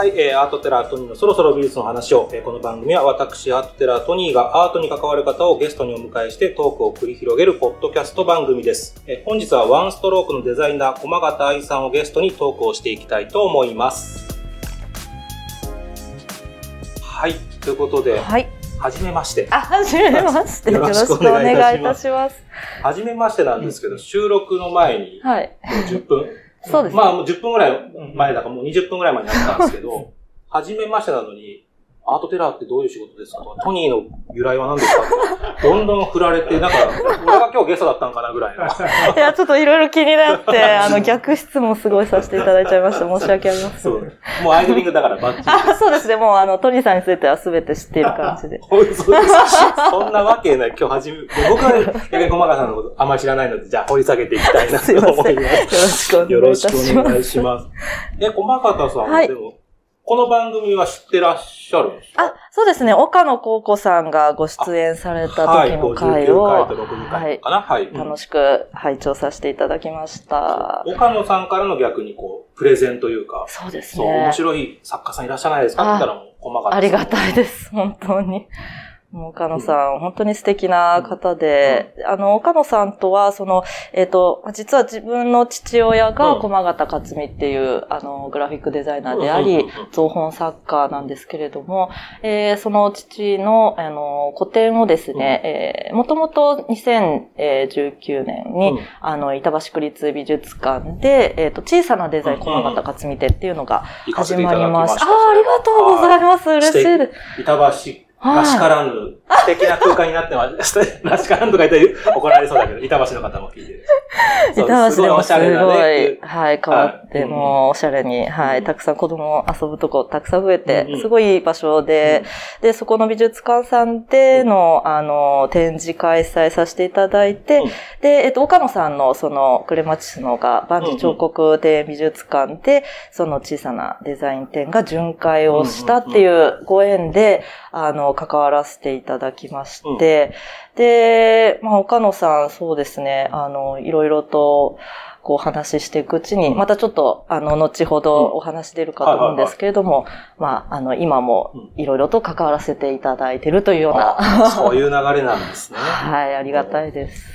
はい、えー、アートテラートニーのそろそろ美術の話を、えーこの番組は私、アートテラートニーがアートに関わる方をゲストにお迎えしてトークを繰り広げるポッドキャスト番組です。えー本日はワンストロークのデザイナー、駒形愛さんをゲストにトークをしていきたいと思います。はい、ということで、はい。はじめまして。あ、はじめまして。よよろしくお願願いいいいたしますたします。はじめましてなんですけど、収録の前にはい。10分、そうですね。まあもう10分ぐらい前だからもう20分ぐらい前になったんですけど、はじめましてなのに、アートテラーってどういう仕事ですか？とかトニーの由来は何ですか？とかどんどん振られて、なんか、俺が今日ゲストだったんかなぐらいの。いや、ちょっといろいろ気になって、あの、逆質問すごいさせていただいちゃいました。申し訳ありません。そう。もうアイドリングだからバッチリ。あ、そうですね。もう、あの、トニーさんについては全て知っている感じで。そうです。そんなわけない。今日はじめ、僕は逆に駒川さんのことあんまり知らないので、じゃあ掘り下げていきたいな すいません。と思いよます。ろしくおよろ願いいたししくお願います。します。え、駒形さんは、はいでも、この番組は知ってらっしゃるんですか？あ、そうですね。岡野高子さんがご出演されたはい、時の59回を、回と60回かな。はい。楽しく拝聴させていただきました。岡野さんからの逆にこう、プレゼンというか、そうですそう、面ね。白い作家さんいらっしゃらないですか？って言ったらもう、細かありがたいです。本当に。もう岡野さん、本当に素敵な方で、あの、岡野さんとは、その、えっ、と、実は自分の父親がうん駒形克美っていう、あの、グラフィックデザイナーでありうんうんうんうん、造本作家なんですけれども、えーその父の、あの、個展をですね、えーもともと2019年に、うんあの、板橋区立美術館で、えっ、と、小さなデザインうん駒形克美展っていうのが始まりまし。た。ああ、ありがとうございます。嬉しいです。板橋らしからぬ、素敵な空間になってます。らしからぬとか言ったら怒られそうだけど、板橋の方も聞いてる。板橋でもすごい、ねはい、変わって、はい。もうおしゃれに、はい、たくさん子供遊ぶとこたくさん増えてすごいいい場所で、で、そこの美術館さんでの、あの、展示開催させていただいてうん、で、えっと、岡野さんの、その、クレマチスのが、万事彫刻で美術館で、その小さなデザイン展が巡回をしたっていうご縁で、あの、関わらせていただきまして、で、まあ、岡野さん、そうですね、あの、いろいろと、こう話ししていくうちに、またちょっと、あの、後ほどお話出るかと思うんですけれども、まあ、あの、今もいろいろと関わらせていただいているというような、あそういう流れなんですね。はい、ありがたいです。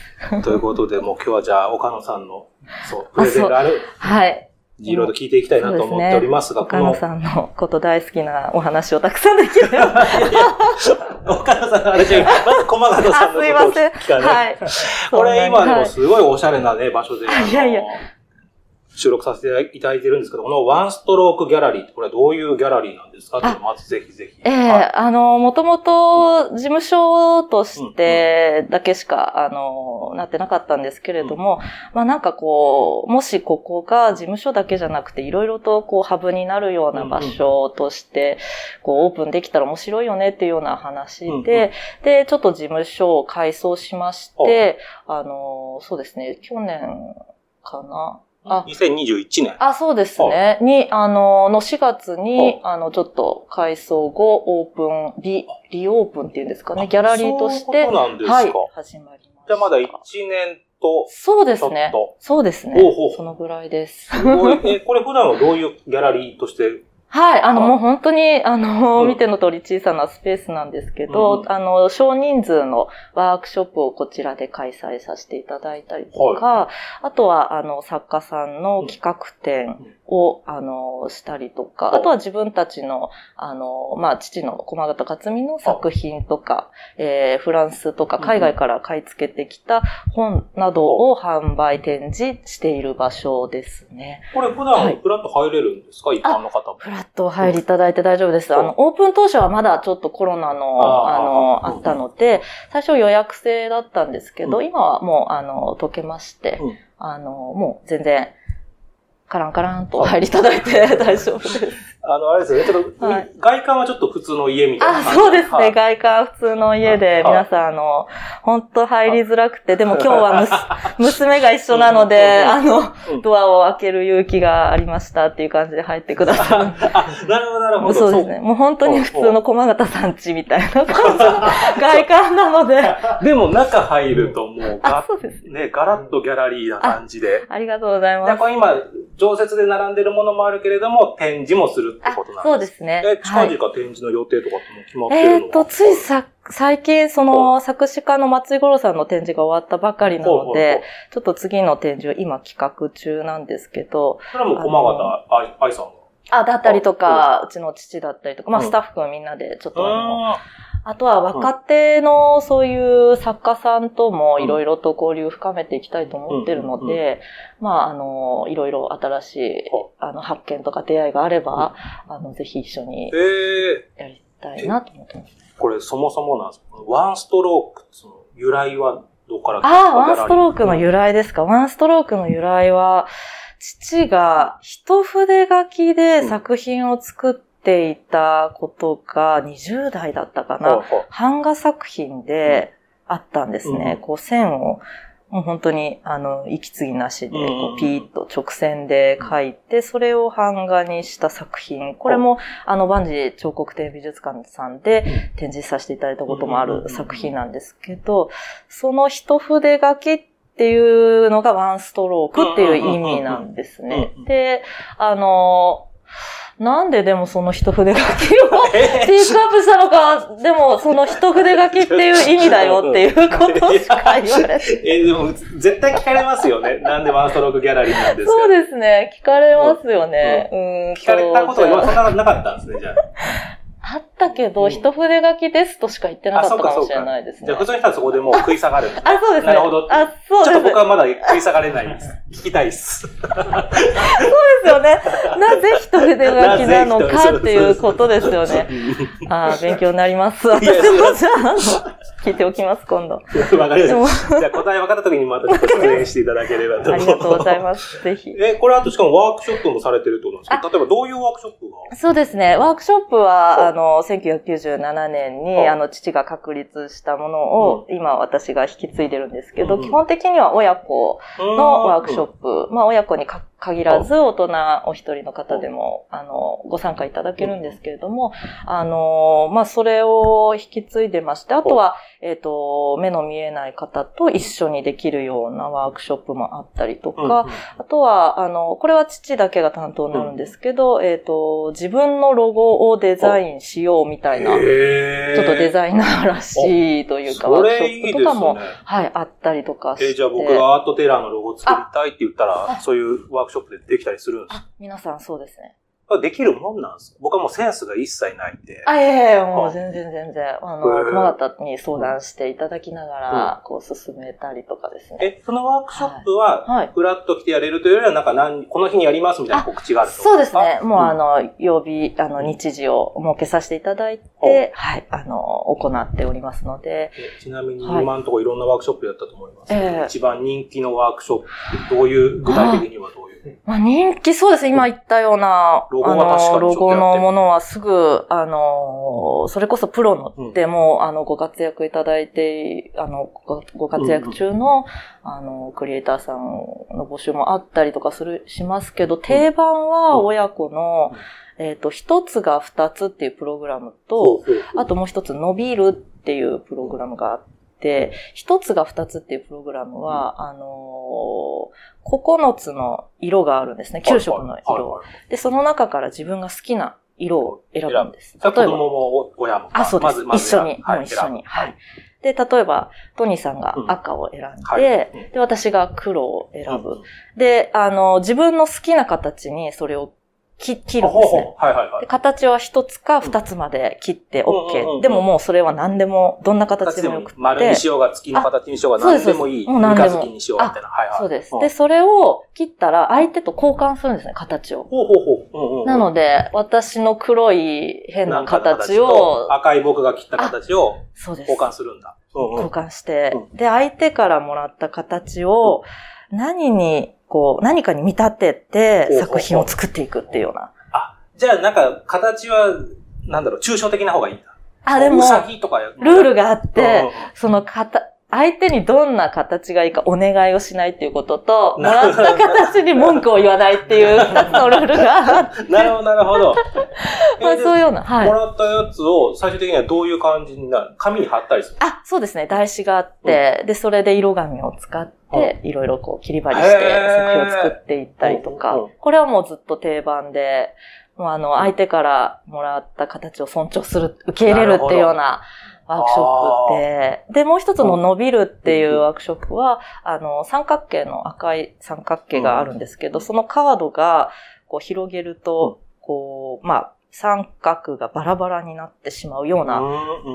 ということで、もう今日はじゃあ、岡野さんの、そう、プレゼンがある、はい。いろいろ聞いていきたいなと思っておりますが、岡野さんのこと大好きなお話をたくさんできる。岡野さん、あれじゃまず駒形さんのことを聞かない。はい。これ今ではいもすごいおしゃれなね、場所で、いやいや収録させていただいてるんですけど、このワンストロークギャラリーって、これはどういうギャラリーなんですか？まずぜひぜひ。ええはい。あの、もともと事務所としてだけしか、あの、なってなかったんですけれども、まあなんかこう、もしここが事務所だけじゃなくて、いろいろとこう、ハブになるような場所として、こう、オープンできたら面白いよねっていうような話うんうんで、で、ちょっと事務所を改装しまして、あの、そうですね、去年かな？あ2021年。あ、そうですね。に、あの、の4月に、あの、ちょっと改装後、オープン、リ、リオープンっていうんですかね、ギャラリーとして、そうですか。はい、始まりました。じゃあまだ1年と、そうですね。そうですねほうほう。そのぐらいです。すごい。え、これ普段はどういうギャラリーとしてはい、あの、はい。もう本当に、あの、うん。見ての通り小さなスペースなんですけど、うん。あの、少人数のワークショップをこちらで開催させていただいたりとか、あとは、あの、作家さんの企画展を、あの、したりとか、はいあとは自分たちの、あの、まあ、父の駒形克美の作品とか、えーフランスとか海外から買い付けてきた本などを販売展示している場所ですね。これ普段はい。フラッと入れるんですか、一般の方も。フラットお入りいただいて大丈夫です。うん。あの、オープン当初はまだちょっとコロナの、あの、うんあったので、最初予約制だったんですけど、うん。今はもう、あの、解けまして、うん。あの、もう全然、カランカランとお入りいただいて大丈夫です。あの、あれですよね。ちょっと、はい外観はちょっと普通の家みたいなあ、感じ。そうですね。はい外観普通の家で、はい皆さん、あの、本当入りづらくて、でも今日は 娘が一緒なので、うんあのうん、ドアを開ける勇気がありましたっていう感じで入ってくださる。あ、なるほど、なるほど。そうですね。もう本当に普通の駒形さんちみたいな感じの 外観なので。でも中入るともうあガ、そうです。ね、ガラッとギャラリーな感じで。ありがとうございで、ます。これ今、常設で並んでるものもあるけれども、展示もするるってことなんですかそうですね。え、近はい々展示の予定とかって決まってるのえーっと、ついさ、最近、その、作詞家の松井五郎さんの展示が終わったばかりなので、ちょっと次の展示を今企画中なんですけど、それはもう駒形愛愛さんが。あ、だったりとか、うちの父だったりとか、まあ、うん。スタッフみんなで、ちょっとあの、ああとは若手のそういう作家さんともいろいろと交流を深めていきたいと思ってるので、まあ、あの、いろいろ新しいほ、あの、発見とか出会いがあれば、あの、ぜひ一緒にやりたいなと思ってます。ー、これそもそもなんですか？ワンストローク、その由来はどこから来たああ、ワンストロークの由来ですか？ワンストロークの由来は、父が一筆書きで作品を作っていたことが20代だったかな。版画作品であったんですね。うんこう線を、もう本当に、あの、息継ぎなしで、こうピーッと直線で描いて、それを版画にした作品。これも、あの、万事彫刻展美術館さんで展示させていただいたこともある作品なんですけど、その一筆書きっていうのがワンストロークっていう意味なんですね。で、あの、なんででもその一筆書きをピックアップしたのか、でもその一筆書きっていう意味だよっていうことしか言われて。えーでも、絶対聞かれますよね。なんでワンストロークギャラリーなんですかそうですね。聞かれますよね。うん。聞かれたことはそうそんななかったんですね、じゃあ。あったけど、うん一筆書きですとしか言ってなかったかもしれないですね。じゃあ普通にしたらそこでもう食い下がる。あ、そうですね。なるほどあ、そうです。ちょっと僕はまだ食い下がれないです。聞きたいです。ですよね。なぜ一筆書きなのかっていうことですよね。あー勉強になります。私もじゃあ、聞いておきます、今度。わかりました。じゃあ答え分かった時にまたちょっと出演していただければとあ思りがとうございます。ぜひ。え、これあとしかもワークショップもされてるってことなんですか？例えばどういうワークショップが？そうですね。ワークショップおは、あの、1997年に、おあの、父が確立したものを、今私が引き継いでるんですけど、うん基本的には親子のワークショップ、まあ、親子にか限らず、大人お一人の方でも、あの、ご参加いただけるんですけれども、あの、まあ、それを引き継いでまして、あとは、えっ、と、目の見えない方と一緒にできるようなワークショップもあったりとか、あとは、あの、これは父だけが担当になるんですけど、えっ、と、自分のロゴをデザインしようみたいな、ちょっとデザイナーらしいというか、そワークショップとかも、ね。はい、あったりとかして。えーじゃあ僕がアートテラーのロゴを作りたいって言ったら、そういうワークショップでできたりするんですあ、皆さんそうですね。かできるもんなんですか？僕はもうセンスが一切ないんで。あ、いやいや、もあう全然全然、あへの、ー熊形に相談していただきながら、こう進めたりとかですね。え、そのワークショップは、はい。フラッと来てやれるというよりは、なんか何、この日にやりますみたいな告知があるそうですね。もうあんの、曜日、あの、日時を設けさせていただいて、はい、あの、行っておりますので、えちなみにはい。今のところいろんなワークショップやったと思います。ええ。一番人気のワークショップってどういう、具体的にはどういう？まあ、人気そうですね。今言ったような、ロゴの、ロゴのものはすぐ、あの、それこそプロのでも、あの、ご活躍いただいて、あの、ごご活躍中の、あの、クリエイターさんの募集もあったりとかする、しますけど、定番は親子の、えっと、一つが二つっていうプログラムと、あともう一つ伸びるっていうプログラムがあって、一つが二つっていうプログラムは、あのー、9つの色があるんですね。9色のはい色。で、その中から自分が好きな色を選ぶんです。例えば、供も親も。あ、そうです。まずまず一緒に、はい一緒に。はい。で、例えば、トニーさんが赤を選んで、はいうんで、私が黒を選ぶ。うんで、あの、自分の好きな形にそれを切切るんですね。はいはいはでい。形は一つか二つまで切って OK、でももうそれは何でも、どんな形形でもよくて。丸にしようが月の形にしようが何でもいい。もう何でも三日月にしようみたいな。はいはい。そうです。んで、それを切ったら相手と交換するんですね、形を。ほうほうほううんうんうん。なので、私の黒い変な形をと、赤い僕が切った形を。交換するんだ。うんうん交換して、うで、相手からもらった形を、何に、こう、何かに見立てて作品を作っていくっていうような。あ、じゃあなんか形は、なんだろう、抽象的な方がいいんだ。あ、でもルールがあっうんて、その形、相手にどんな形がいいかお願いをしないっていうことと、もらった形に文句を言わないっていう二つのルールがあって、なるほど、なるほど。まあそういうような、はいも。らったやつを最終的にはどういう感じになる紙に貼ったりするあ、そうですね。台紙があって、で、それで色紙を使って、い。ろいろこう切り張りして作品を作っていったりとかこれはもうずっと定番で、もうあの、相手からもらった形を尊重する、受け入れるっていうようなワークショップで、で、もう一つの伸びるっていうワークショップは、あの、三角形の赤い三角形があるんですけど、そのカードが、こう広げると、こう、まあ、三角がバラバラになってしまうような、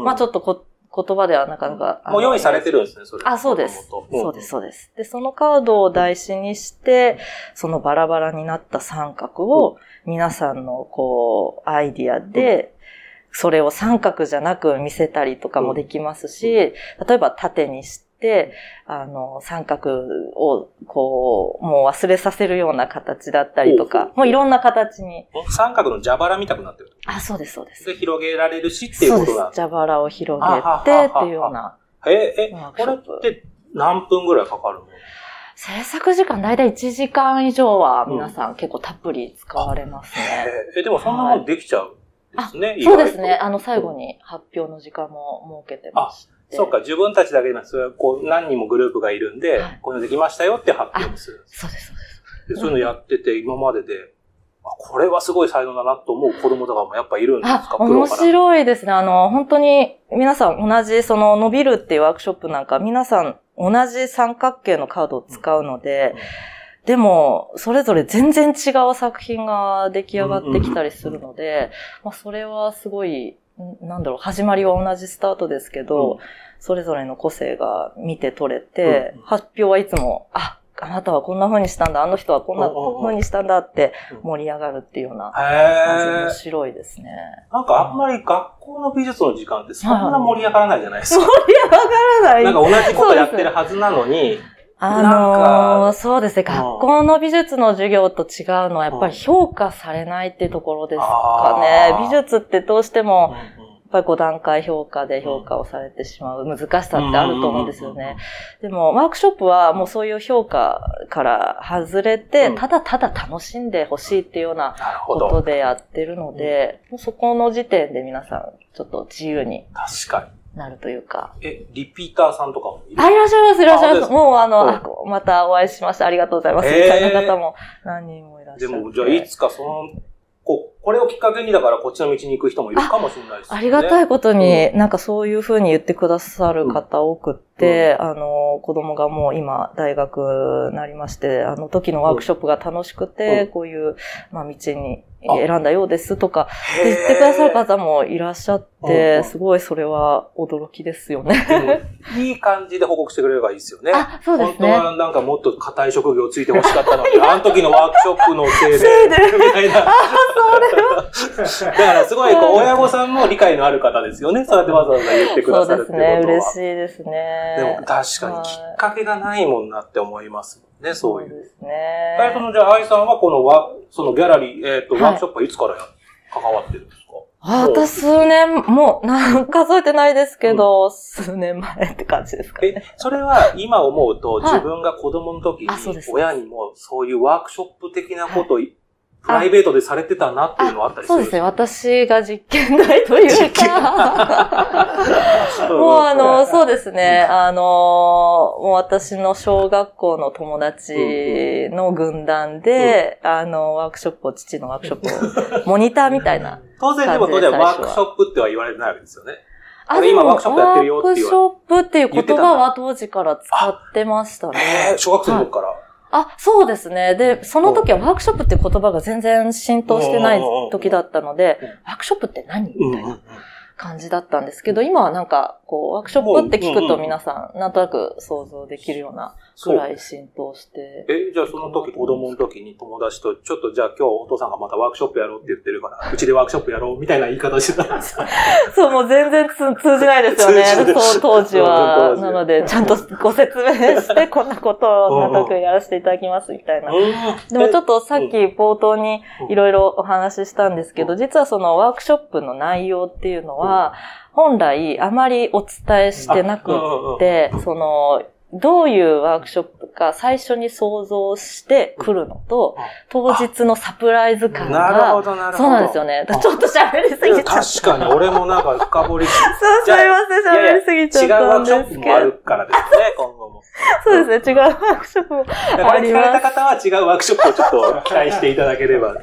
まあちょっとこ言葉ではなかなか。もう用意されてるんですね、それ。あ、そうです。そうです、そうです。で、そのカードを台紙にして、そのバラバラになった三角を、皆さんの、こう、アイディアで、それを三角じゃなく見せたりとかもできますし、例えば縦にして、あの、三角を、こう、もう忘れさせるような形だったりとか、もういろんな形に。三角の蛇腹みたくなってるあ、そうです、そうです。で、広げられるしっていうことが。蛇腹を広げてっていうような。え、え、これって何分ぐらいかかるの？制作時間だいたい1時間以上は皆さん結構たっぷり使われますね。え、でもそんなもんできちゃうですね、そうですね。あの、最後に発表の時間も設けてましそうか、自分たちだけなそれはこう何人もグループがいるんで、はい、こういうのできましたよって発表する。そうです、そうです。でそういうのやってて、今までで、これはすごい才能だなと思う子供とかもやっぱいるんですか？面白いですね。あの、本当に皆さん同じその伸びるっていうワークショップなんか皆さん同じ三角形のカードを使うので、うんうんでも、それぞれ全然違う作品が出来上がってきたりするので、まあ、それはすごい、なんだろう、始まりは同じスタートですけど、うん、それぞれの個性が見て取れて、うん、発表はいつも、あ、あなたはこんな風にしたんだ、あの人はこんな風にしたんだって盛り上がるっていうような感じ面白いですね。なんかあんまり学校の美術の時間ってそんな盛り上がらないじゃないですか。盛り上がらない。なんか同じことやってるはずなのに、あのー、そうですね。学校の美術の授業と違うのは、やっぱり評価されないっていうところですかね。美術ってどうしても、やっぱり5段階評価で評価をされてしまう難しさってあると思うんですよね。でも、ワークショップはもうそういう評価から外れて、ただただ楽しんでほしいっていうようなことでやってるので、もうそこの時点で皆さん、ちょっと自由に。確かに。なるというか。え、リピーターさんとかもいる？あ、いらっしゃいます、いらっしゃいます。もうあの、あまたお会いしました。ありがとうございます。みたいな方も何人もいらっしゃる。でも、じゃあいつかそのここれをきっかけにだからこっちの道に行く人もいるかもしれないですね。ありがたいことに、うん、なんかそういうふうに言ってくださる方多くって、うん、あの、子供がもう今大学なりまして、あの時のワークショップが楽しくて、うん、こういう、まあ道に選んだようですとか、言ってくださる方もいらっしゃって、すごいそれは驚きですよね。いい感じで報告してくれればいいですよね。あ、そうですね。本当はなんかもっと硬い職業ついてほしかったのに、あの時のワークショップのせいで、みたいな。あ、それは。だからすごい、こう、親御さんも理解のある方ですよね。そうやってわざわざ言ってくださるってことは。そうですね。嬉しいですね。でも確かにきっかけがないもんなって思いますね、そういう。そうですね。えっと、じゃあ、愛さんはこのワ、そのギャラリー、えっ、ー、と、ワークショップはいつからや、関わってるんですか？あ、私数年、もう、なん数えてないですけど、うん、数年前って感じですかね。え、それは今思うと、自分が子供の時に、親にもそういうワークショップ的なことを、はいプライベートでされてたなっていうのはあったりする？そうですね。私が実験台というか もうあの、そうですね。あの、もう私の小学校の友達の軍団で、あの、ワークショップを、父のワークショップを、モニターみたいな。当然でも当然ワークショップっては言われてないわけですよね。あ、今ワークショップやってるよってワークショップっていう言葉は当時から使ってましたね。小学生の時から？はいあ、そうですね。で、その時はワークショップって言葉が全然浸透してない時だったので、ワークショップって何みたいな感じだったんですけど、今はなんか、こう、ワークショップって聞くと皆さん、なんとなく想像できるようなくらい浸透して。え、じゃあその時、子供の時に友達と、ちょっとじゃあ今日お父さんがまたワークショップやろうって言ってるから、うちでワークショップやろうみたいな言い方してたんです。かそう、もう全然通じないですよね。そう当時は。なので、ちゃんとご説明して、こんなことを納得やらせていただきますみたいな。でもちょっとさっき冒頭にいろいろお話ししたんですけど、実はそのワークショップの内容っていうのは、本来あまりお伝えしてなくって、その、どういうワークショップか最初に想像してくるのと、当日のサプライズ感が。なるほど、なるほど。そうなんですよね。ちょっと喋りすぎちゃった。確かに、俺もなんか深掘りし そう、すいません、喋りすぎちゃったんですけど。違うワークショップもあるからですね、今後も。そうですね、違うワークショップもあります。これ聞かれた方は違うワークショップをちょっと期待していただければ。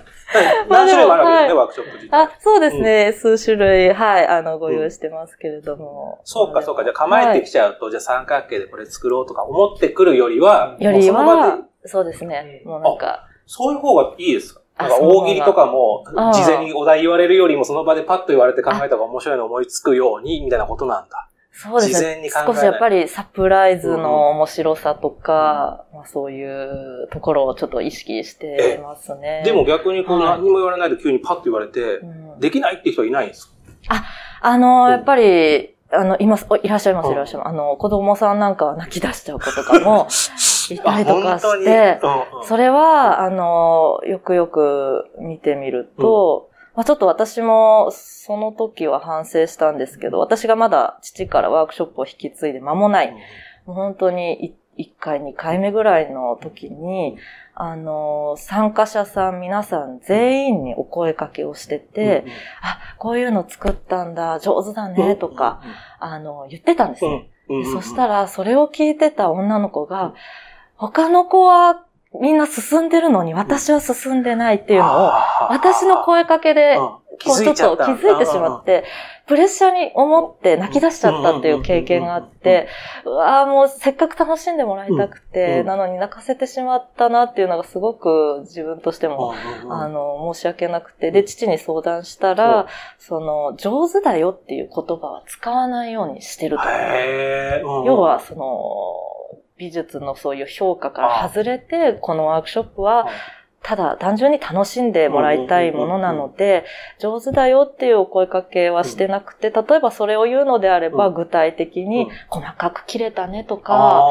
何種類もあるわけですね、はいワークショップ自体。あ、そうですね。数種類、はい、あの、ご用意してますけれども。そうか、そうか。じゃあ構えてきちゃうと、じゃあ三角形でこれ作ろうとか思ってくるよりは、よりは、そうですね。もうなんか、そういう方がいいですか？あなんか大喜利とかも、あ事前にお題言われるよりも、その場でパッと言われて考えた方が面白いの思いつくように、みたいなことなんだ。そうですね。少しやっぱりサプライズの面白さとか、まあ、そういうところをちょっと意識してますね。でも、逆にこうはい。何にも言われないと急にパッと言われてう、ん。できないって人はいないんですか？あの、うん。やっぱり、あの、います、おいらっしゃいます、うん。いらっしゃいます。あの、子供さんなんかは泣き出しちゃう子とかも いたりとかして、それは、あの、よくよく見てみると、まあちょっと私もその時は反省したんですけど、私がまだ父からワークショップを引き継いで間もない、もう本当に1回、2回目ぐらいの時に、あの、参加者さん皆さん全員にお声かけをしてて、あ、こういうの作ったんだ、上手だね、とか、、あの、言ってたんですうんね。うんうんうん。そしたら、それを聞いてた女の子が、他の子はみんな進んでるのに私は進んでないっていうのを、私の声かけで、うん。こうちょっと気づいてしまって、プレッシャーに思って泣き出しちゃったっていう経験があって、うわーもうせっかく楽しんでもらいたくうんて、うん。なのに泣かせてしまったなっていうのがすごく自分としても、あの、申し訳なくて、で、父に相談したら、その、上手だよっていう言葉は使わないようにしてると。要は、その、美術のそういう評価から外れて、このワークショップは、ただ単純に楽しんでもらいたいものなので、上手だよっていうお声かけはしてなくて、例えばそれを言うのであれば、うん。具体的にうん。細かく切れたねとあか、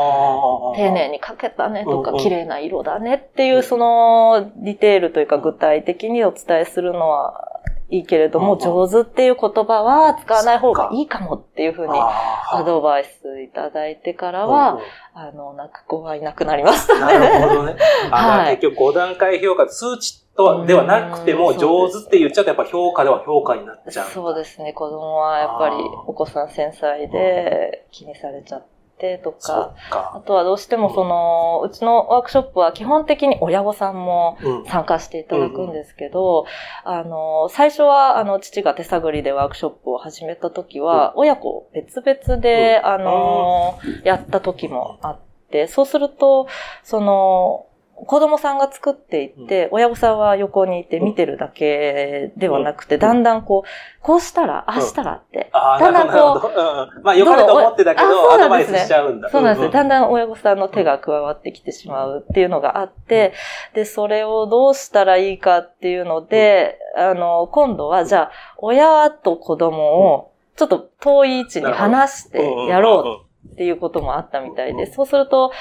ー丁寧に描けたねとか綺麗な色だねっていうう、そのディテールというか具体的にお伝えするのはいいけれども、うん上手っていう言葉は使わない方がいいかもっていうふうにアドバイスいただいてからうんはうん、あの、泣く子はいなくなりましたなるね。ほどね。あはい結局5段階評価、数値とはではなくても、うん上手って言っちゃうとやっぱ評価では評価になっちゃう。そうですね。子供はやっぱりお子さん繊細で気にされちゃってとそか、っか。あ。とはどうしてもその、うちのワークショップは基本的に親御さんもうん。参加していただくんですけど、あの、最初は、あの、父が手探りでワークショップを始めた時は、親子別々で、うん。あの、やった時もあって、そうすると、その、子供さんが作っていって、親御さんは横にいて見てるだけではなくて、だんだんこう、こうしたら、ああしたらって、ああ、だなんるだんこうまあ、良かれと思ってたけどアドバイスしちゃうんだ。そうなんですよ。だんん。だん親御さんの手が加わってきてしまうっていうのがあって、で、それをどうしたらいいかっていうので、あの、今度は、じゃあ、親と子供を、ちょっと遠い位置に離してやろうっていうこともあったみたいで、うん。そうすると、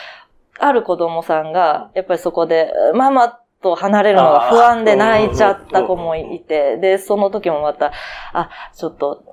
ある子供さんが、やっぱりそこで、ママと離れるのが不安で泣いちゃった子もいて、で、その時もまた、あ、ちょっと、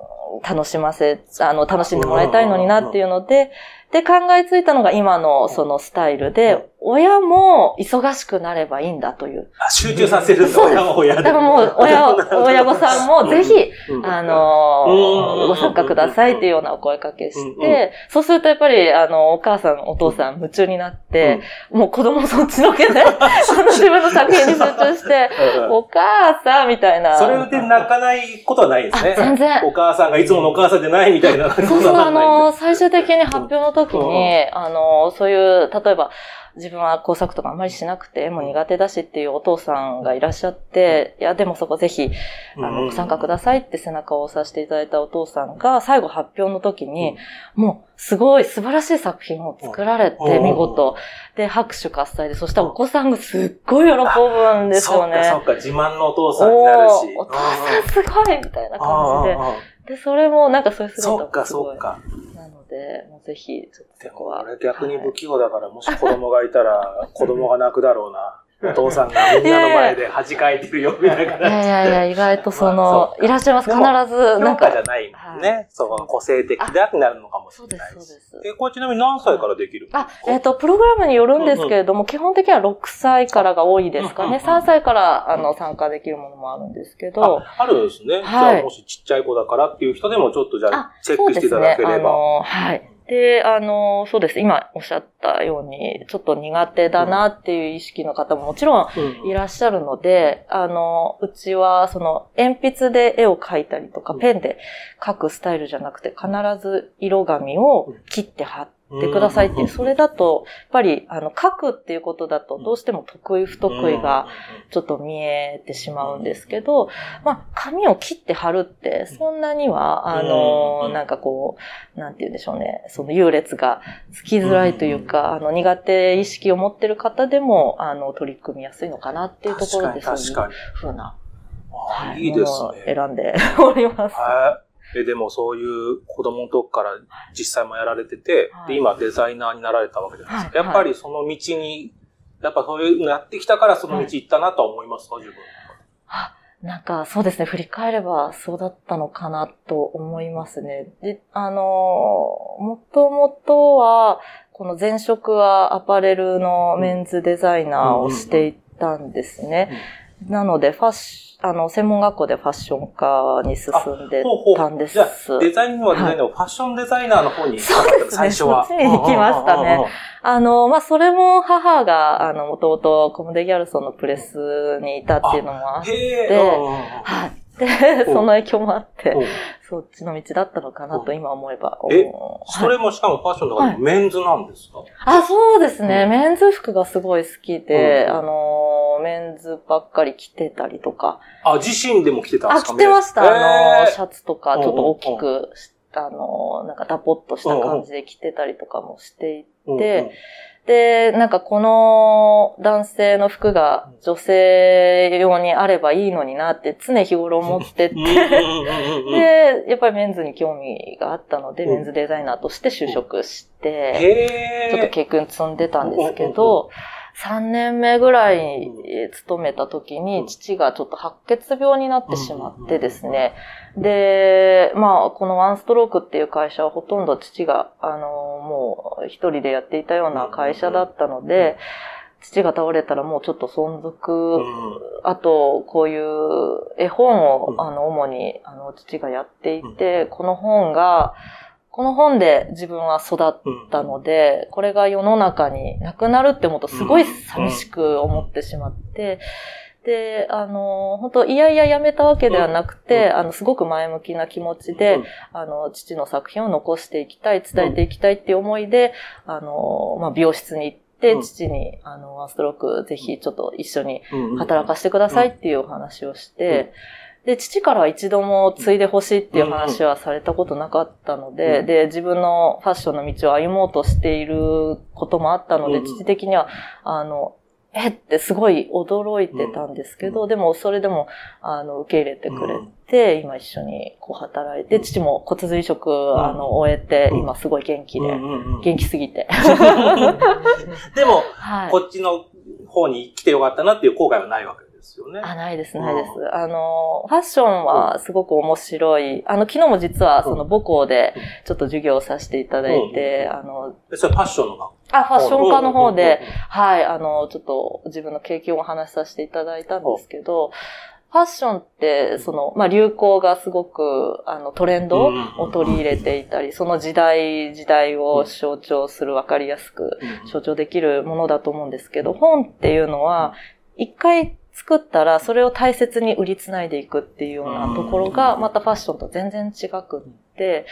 楽しませ、あの、楽しんでもらいたいのになっていうので、で、考えついたのが今のそのスタイルで、親も忙しくなればいいんだという。あ集中させるん。だ、そう親も親で。だからもう、親を、親御さんもぜひ、うん、あのうん。ー、ご参加くださいっていうようなお声かけしうん。て、そうするとやっぱり、あの、お母さん、お父さん夢中になって、もう子供そっちのけで、あの自分の作品に集中して、うん。お母さんみたいな。それで泣かないことはないですね。あ全然。お母さんがいつものお母さんじゃないみたいな。そうそう、あの、最終的に発表の時に、あの、そういう、例えば、自分は工作とかあんまりしなくて、もう苦手だしっていうお父さんがいらっしゃって、いや、でもそこぜひ、あうんの、ご参加くださいって背中を押させていただいたお父さんが、最後発表の時に、もう、すごい素晴らしい作品を作られて、うん見事。で、拍手喝采で、そしたらお子さんがすっごい喜ぶんですよね。そっかそっか、自慢のお父さんになるし。おーお父さんすごいみたいな感じで。で、それもなんかそういう姿そっかがすごい。そっか。なので、もうぜひ、ちょっとそこは。俺逆に不器用だから、もし子供がいたら、子供が泣くだろうな。お父さんがみんなの前で恥かいてるよ、みたいないやいやいや、意外とそまあのそ、ういらっしゃいます。必ず、なんかじゃ。ないもんね。はいその個性的だってなるのかもしそうれないし。です、そうです。え、これちなみに何歳からできる？あ、えっ、と、プログラムによるんですけれども、基本的には6歳からが多いですかね。うんうんうん3歳から、あの、参加できるものもあるんですけど、あ、あるんですね。じはいゃあもしちっちゃい子だからっていう人でもちょっとじゃああチェックしていただければ。はい。で、あの、そうです。今おっしゃったように、ちょっと苦手だなっていう意識の方ももちろんうん。いらっしゃるので、あの、うちは、その、鉛筆で絵を描いたりとか、うん。ペンで描くスタイルじゃなくて、必ず色紙を切って貼ってくださいっていう、それだと、やっぱり、あの、描くっていうことだと、どうしても得意不得意が、ちょっと見えてしまうんですけど、まあ、紙を切って貼るって、そんなには、あうの、ん。なんかこう、なんて言うんでしょうね、その優劣がつきづらいというか、あの、苦手意識を持ってる方でも、あの、取り組みやすいのかなっていうところで、そういう。ふうな、あはいいいですものをね。選んでおります。はい。え、でもそういう子供の時から実際もやられてて、はいで、今デザイナーになられたわけじゃないですか。はいやっぱりその道に、やっぱそういうのやってきたからその道行ったなとは思いますか、自分。なんか、そうですね、振り返ればそうだったのかなと思いますね。で、あの、もともとは、この前職はアパレルのメンズデザイナーをしていたんですね。なので、ファッシあの、専門学校でファッション科に進んでほうほう。たんです。じゃあ、デザインはデザインのファッションデザイナーの方に行そうですね。最初は。そっちに行きましたね。あの、まあ、それも母が、あの、もともとコムデギャルソンのプレスにいたっていうのもあって、はい。で、その影響もあってうん、そっちの道だったのかなと今思えば。えはい。それもしかもファッションとかでもメンズなんですか？あ、そうですね。うん。メンズ服がすごい好きで、うん。あの、メンズばっかり着てたりとか。あ、自身でも着てたんであ、すか？着てました。あの、シャツとか、ちょっと大きくし、あの、なんかダポっとした感じで着てたりとかもしていて、で、なんかこの男性の服が女性用にあればいいのになって常日頃思ってて、で、やっぱりメンズに興味があったので、うん。メンズデザイナーとして就職して、へちょっとー経験積んでたんですけど、3年目ぐらい勤めた時うん。に父がちょっと白血病になってしまってですね。で、まあ、このワンストロークっていう会社はほとんど父が、あの、もう一人でやっていたような会社だったので、父が倒れたらもうちょっと存続、うん。あと、こういう絵本を、うん。あの、主に、あの、父がやっていて、この本が、この本で自分は育ったので、これが世の中になくなるって思うとすごい寂しく思ってしまって、で、あの、本当いやいややめたわけではなくて、うん。あの、すごく前向きな気持ちで、うん。あの、父の作品を残していきたい、伝えていきたいっていう思いで、あの、まあ、美容室に行って、うん。父に、あの、ワンストロークぜひちょっと一緒にうん。働かせてくださいっていうお話をして、で、父からは一度も継いでほしいっていう話はされたことなかったので、うん。で、自分のファッションの道を歩もうとしていることもあったので、うん。父的には、あの、えってすごい驚いてたんですけど、うん。でもそれでも、あの、受け入れてくれて、今一緒にこう働いて、父も骨髄移植、あの、終えて、うん。今すごい元気で、うんうんうん。元気すぎて。でも、はい。こっちの方に来てよかったなっていう後悔はないわけですよね。あ、ないです、ないです。あの、ファッションはすごく面白い。あの、昨日も実はその母校でちょっと授業をさせていただいて、あの、でそれファッションの学校あ、ファッション科の方で、うんはい、あの、ちょっと自分の経験をお話しさせていただいたんですけど、ファッションって、その、まあ、流行がすごく、あの、トレンドを取り入れていたり、その時代、時代を象徴する、わかりやすく、うん象徴できるものだと思うんですけど、本っていうのは、一回作ったら、それを大切に売りつないでいくっていうようなところが、またファッションと全然違くって、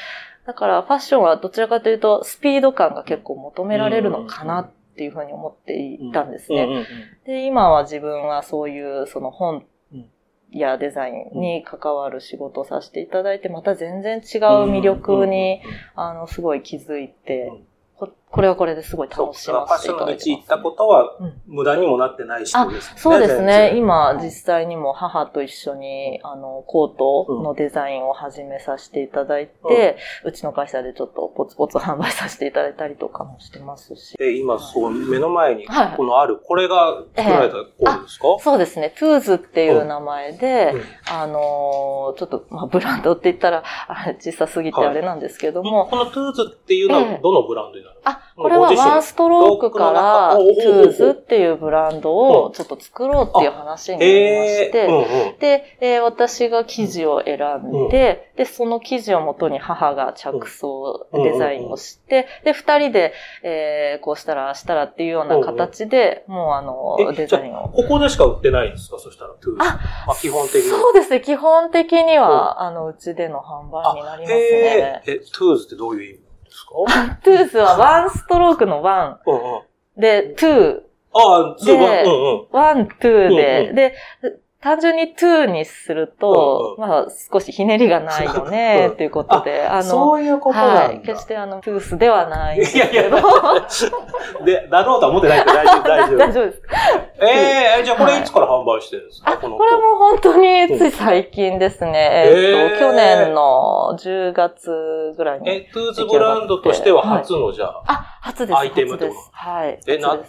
だからファッションはどちらかというと、スピード感が結構求められるのかなっていうふうに思っていたんですね。で、今は自分はそういう、その本うんやデザインに関わる仕事をさせていただいて、また全然違う魅力に、あの、すごい気づいて、うんここれはこれですごい楽しだからファッションの道。行ったことはうん。無駄にもなってないしあですねそうですね。今、実際にも母と一緒に、あの、コートのデザインを始めさせていただいて、うちの会社でちょっとポツポツ販売させていただいたりとかもしてますし。で、今、そう、目の前にはい、このある、これが作られたコートですか？そうですね。トゥーズっていう名前で、うん。あのーちょっと、まあ、ブランドって言ったら、あれ小さすぎてあれなんですけども、このトゥーズっていうのええ。はどのブランドになるあ、あ、これはワンストロークから、トゥーズっていうブランドをちょっと作ろうっていう話になりまして、へーうんうん。で、えー私が生地を選んで、で、その生地をもとに母が着想、うんデザインをして、で、二人で、えーこうしたら、したらっていうような形で、もうあの、えデザインを。ここでしか売ってないんですか？そしたら、トゥーズ。あまあ、基本的に。そうですね。基本的には、あの、うちでの販売になりますね。え、トゥーズってどういう意味？か トゥースはワンストロークの one で、 two、ああ、ツーワン。ワン、トゥーうんで、うんで、単純に two にすると、うんまあ少しひねりがないよね、うんっていうことで、あの、そういうことはい。決してあの、トゥースではないいやいや。で、だろうとは思ってないけど大丈夫、大丈夫。大丈夫です。ええじゃあこれいつから販売してるんですか、あ、このこれも本当につい最近ですね。えっと、へー去年の10月ぐらいに。え、トゥーズブランドとしては初のじゃあ、あ、初です。アイテムです。はい。えな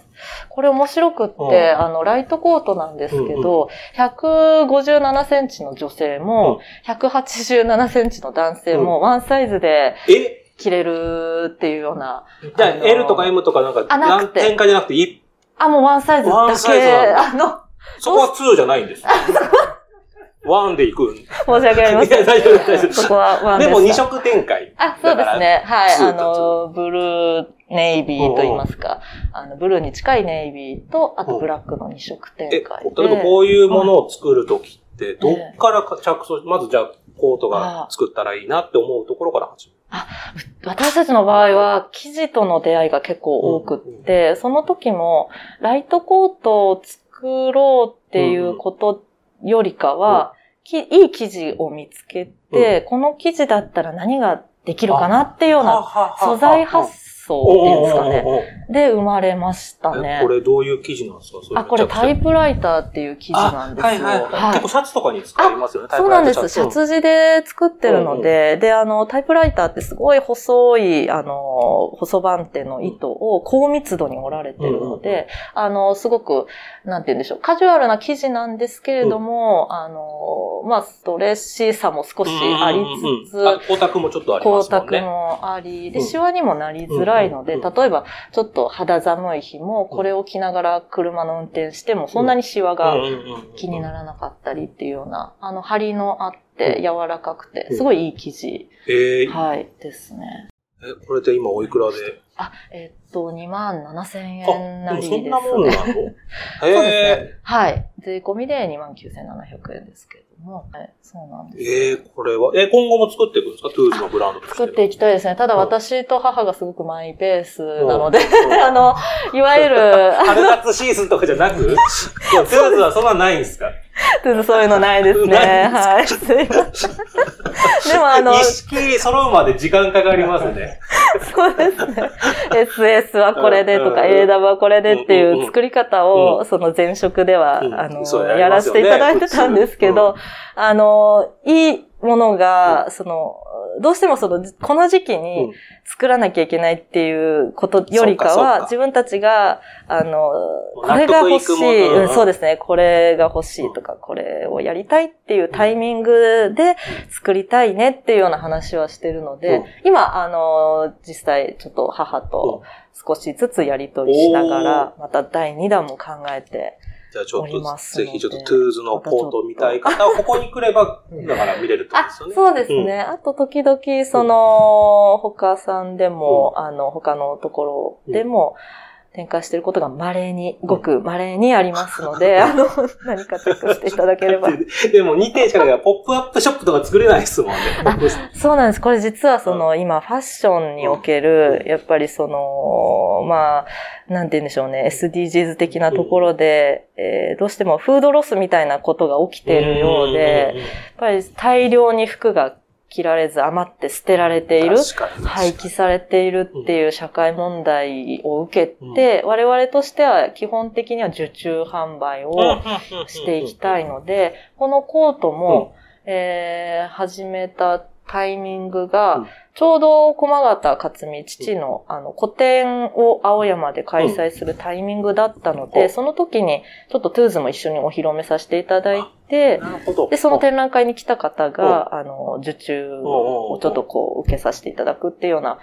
これ面白くって、うんあの、ライトコートなんですけど、157センチの女性も、187センチの男性も、ワンサイズでえ？着れるっていうような。じゃあ L とか M とかなんか、あなくて何展開じゃなくて、いあ、もうワンサイズだワンサイズけ、なんだあの、そこは2じゃないんです。ワンで行くん？い申し訳ありませや、ん。大丈夫、大丈夫。そこはワンでですも2色展開。あ、そうですね。はい。あの、ブルー、ネイビーと言いますか。あの、ブルーに近いネイビーと、あとブラックの2色展え、開例えで。ばこういうものを作るときって、どっからか着想、まずじゃあ、コートが作ったらいいなって思うところから始める。私たちの場合は、生地との出会いが結構多くって、その時も、ライトコートを作ろうっていうことよりかは、きいい生地を見つけて、この生地だったら何ができるかなっていうような素材発想っていうんですかね。ね。で、生まれましたねえこ。れどういう生地なんですか？そあ、これタイプライターっていう生地なんですよ。あはいはいはい。結構シャツとかに使いますよね、そうなんです。シャツ地で作ってるので、で、あの、タイプライターってすごい細い、あの、細番手の糸を高密度に折られてるので、あの、すごく、なんて言うんでしょう、カジュアルな生地なんですけれども、あの、まあ、ストレッシーさも少しありつつ、光沢もちょっとありま光すね。沢もあり、で、うんシワにもなりづらいので、例えば、ちょっと肌寒い日も、これを着ながら車の運転しても、そんなにシワが気にならなかったりっていうような、あの、張りのあって柔らかくてう、ん。すごいいい生地、え。ーはい、ですね。え、これで今おいくらで？あ、えっと、2万7千円あ、なりです。ね。そんなもんなの？そうですへね。はい。税込みで2万9700円ですけれども、はい、そうなんです。ええー、これは、え、今後も作っていくんですか？トゥーズのブランドとして。作っていきたいですね。ただうん。私と母がすごくマイペースなので、うん。あの、いわゆる、春夏シーズンとかじゃなく？トゥーズはそんなないんですか？そういうのないですね。はい。すいません。でもあの、意識揃うまで時間かかりますね。そうですね。SS はこれでとか、うん AW はこれでっていう作り方うを、その前職では、うんあの、やらせていただいてたんですけど、あの、いいものが、その、どうしてもその、この時期うん。に作らなきゃいけないっていうことよりかは、自分たちが、あの、これが欲しい、うんうん。そうですね、これが欲しいとか、これをやりたいっていうタイミングで作りたいねっていうような話はしてるので、うん。今、あの、実際ちょっと母と少しずつやりとりしながら、また第2弾も考えて、じゃあちょっと、ぜひちょっとトゥーズのコート見たい方は、ここに来れば、だから見れるってこと。あですよね。、そうですね。あと、時々、その、他さんでも、あの、他のところでも、展開していることが稀に、ごく稀にありますので、あの、何かチェックしていただければ。でも2点しかないから、ポップアップショップとか作れないですもんね。そうなんです。これ実はその、今、ファッションにおける、やっぱりその、まあ、なんて言うんでしょうね、SDGs 的なところで、えーどうしてもフードロスみたいなことが起きているようで、やっぱり大量に服が着られず余って捨てられている。廃棄されているっていう社会問題を受けて、我々としては基本的には受注販売をしていきたいので、このコートも、えー始めたタイミングうがん、ちょうど駒形克美、父の、あの、個展を青山で開催するタイミングだったので、うん。その時に、ちょっとトゥーズも一緒にお披露目させていただいて。で、その展覧会に来た方が、あの、受注をちょっとこう、受けさせていただくっていうような、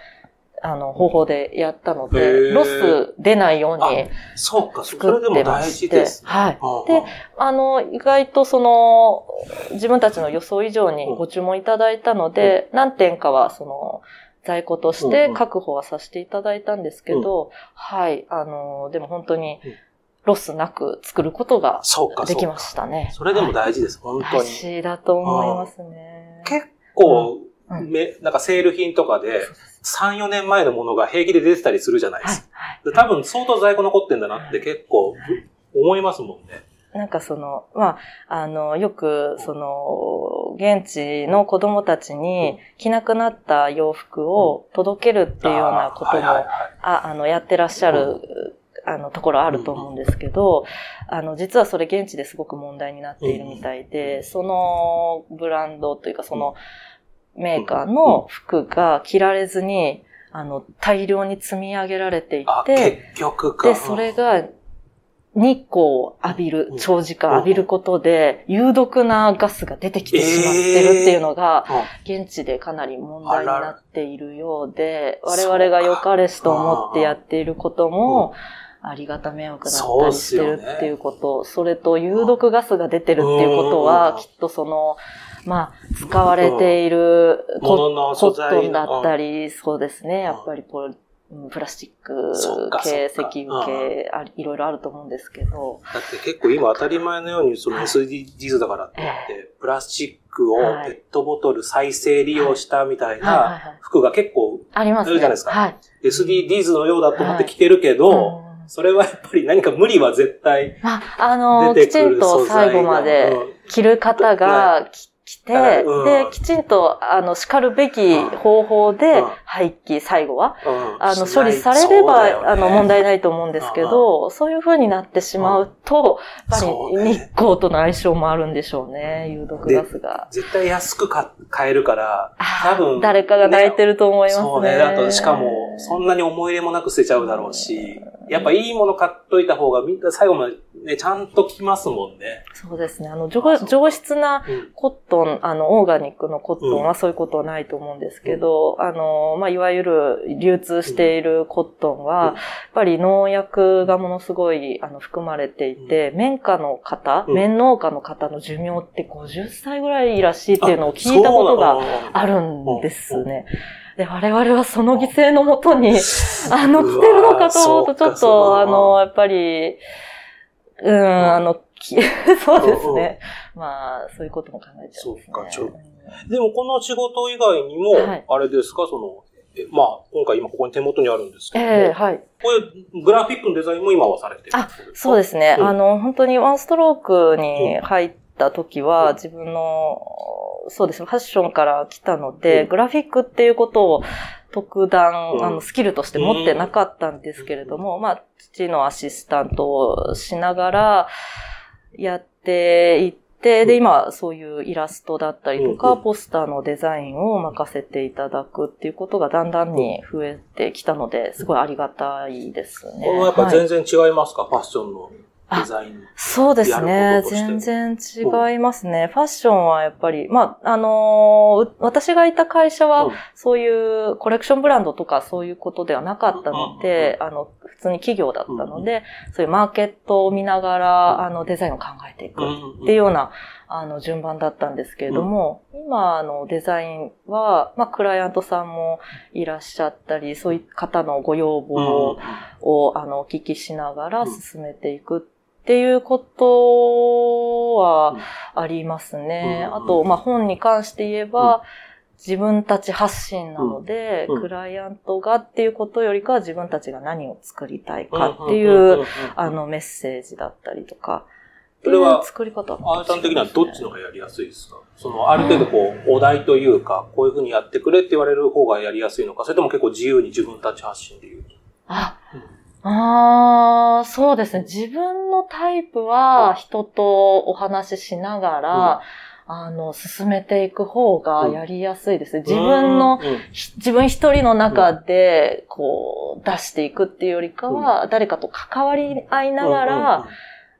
あの、方法でやったのへで、ーロス出ないようにそうか、それ作っでも大てまして事です。。はい。はあで、あの、意外とその、自分たちの予想以上にご注文いただいたので、何点かはその、在庫としうんうんて確保はさせていただいたんですけど、はい、あの、でも本当にうんロスなく作ることがそうか、できま。したね。それでも大事です、本当大に。事だと思いますね。結構、うんめ、なんかセール品とかで、3、4年前のものが平気で出てたりするじゃないではいすか。、はい。で多分相当在庫残ってんだなって結構思いますもんね。なんかその、まあ、あの、よく、その、現地の子供たちに着なくなった洋服を届けるっていうようなことも、あああの、やってらっしゃる、あの、ところあると思うんですけど、あの、実はそれ現地ですごく問題になっているみたいで、そのブランドというか、そのメーカーの服が着られずに、あの、大量に積み上げられていあ、て、結局か。で、それが、日光を浴びるうん、長時間浴びることで、有毒なガスが出てきてしまってるっていうのが、うん、現地でかなり問題になっているようで、ら我々が良かれしと思ってやっていることも、ありがた迷惑だったりしてるっていうこと、それと有毒ガスが出てるっていうことうん。は、きっとその、まあ、使われているコットンだったり、そうですね、やっぱりポプラスチック系、石油系、いろいろあると思うんですけど、だって結構今当たり前のようにそのはい。SDGs だからって言って、プラスチックをはい。ペットボトル再生利用したみたいな服が結構ありますね。あるじゃないですか。はい。SDGs のようだと思って着てるけど、うんそれはやっぱり何か無理は絶対まあ、あの、出てくきちんと最後まで着る方がき来 watch て、うんで、きちんと、あの、叱るべき方法でうん廃棄、最後は、あの、処理されれば、ねあの、問題ないと思うんですけど、そういう風になってしまうと、やっぱり日光との相性もあるんでしょうね、有毒ガスが。絶対安くか買えるから、多分誰かが泣いてると思いますね。そうね。だと、しかも、そんなに思い入れもなく捨てちゃうだろうし、やっぱいいもの買っといた方がみんな最後までね、ちゃんと着ますもんね。そうですね。あの、上質なうん。コットン、あの、オーガニックのコットンはそういうことはないと思うんですけど、あの、まあ、いわゆる流通しているコットンは、うん。やっぱり農薬がものすごい、あの、含まれていて、綿花の方、うん。綿農家の方の寿命って50歳ぐらいらしいっていうのを聞いたことがあるんですね。で、我々はその犠牲のもとに、あの、来てるのかと思うと、ちょっと、あの、やっぱり、うん、あ。の、き そうですね。まあ、そういうことも考えちゃうんですね。そうかちょでもこの仕事以外にもはい、あれですか、その、えまあ、今回今ここに手元にあるんですけども、ええはい。これ、グラフィックのデザインも今はされてるあそうですね。うん。あの、本当にワンストロークに入った時は、うん。自分の、そうですね、ファッションから来たので、うん。グラフィックっていうことを特段、うん。あの、スキルとして持ってなかったんですけれども、まあ、父のアシスタントをしながら、やっていって、で、うん。今、そういうイラストだったりとか、ポスターのデザインを任せていただくっていうことがだんだんに増えてきたので、すごいありがたいですね。これもやっぱはい。全然違いますか、ファッションのデザイン。そうですやね全然違いますね。ファッションはやっぱり、まあ、あのー私がいた会社は、う。んそういうコレクションブランドとかそういうことではなかったので、あの、普通に企業だったので、そういうマーケットを見ながら、あの、デザインを考えていくっていうような、あの、順番だったんですけれども、今、あの、デザインは、まあ、クライアントさんもいらっしゃったり、そういう方のご要望を、を、あの、お聞きしながら進めていくっていうことはありますね。うんあと、まあ、本に関して言えば、自分たち発信なので、うん。クライアントがっていうことよりかは自分たちが何を作りたいかっていう、あ、の、メッセージだったりとか、それは作り方アーさん的にはどっちの方がやりやすいですか？その、ある程度こう、お題というか、こういうふうにやってくれって言われる方がやりやすいのか、それとも結構自由に自分たち発信で言うと？あ、ああ、そうですね。自分のタイプは人とお話ししながら、あの、進めていく方がやりやすいですね。自分の、うん、ひ自分一人の中で、こう、出していくっていうよりかは、誰かと関わり合いながら、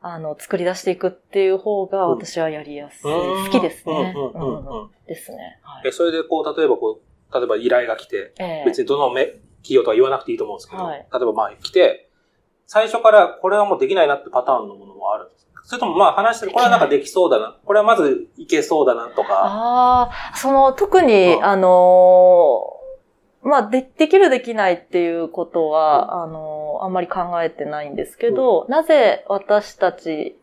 あの、作り出していくっていう方がうん。私はやりやすい。うん。好きですね。うんうんうんうん。ですね。はい。え、それでこう、例えばこう、例えば依頼が来て、ええ。別にどのメ企業とは言わなくていいと思うんですけど、はい。例えばまあ来て、最初からこれはもうできないなってパターンのものもあるんですかそれともまあ話してる、これはなんかできそうだな、これはまずいけそうだなとか、ああ、その、特に、うん。あのーまあ、で、できるできないっていうことは、あのーあんまり考えてないんですけど、なぜ私たち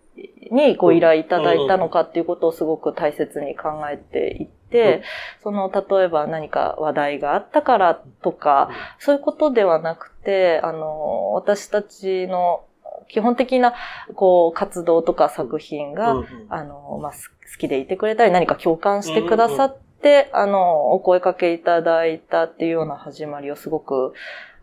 にご依頼いただいたのかっていうことをすごく大切に考えていて、その、例えば何か話題があったからとか、そういうことではなくて、あのー私たちの基本的な、こう、活動とか作品が、あの、まあ、す好きでいてくれたり、何か共感してくださって、あの、お声かけいただいたっていうような始まりをすごく、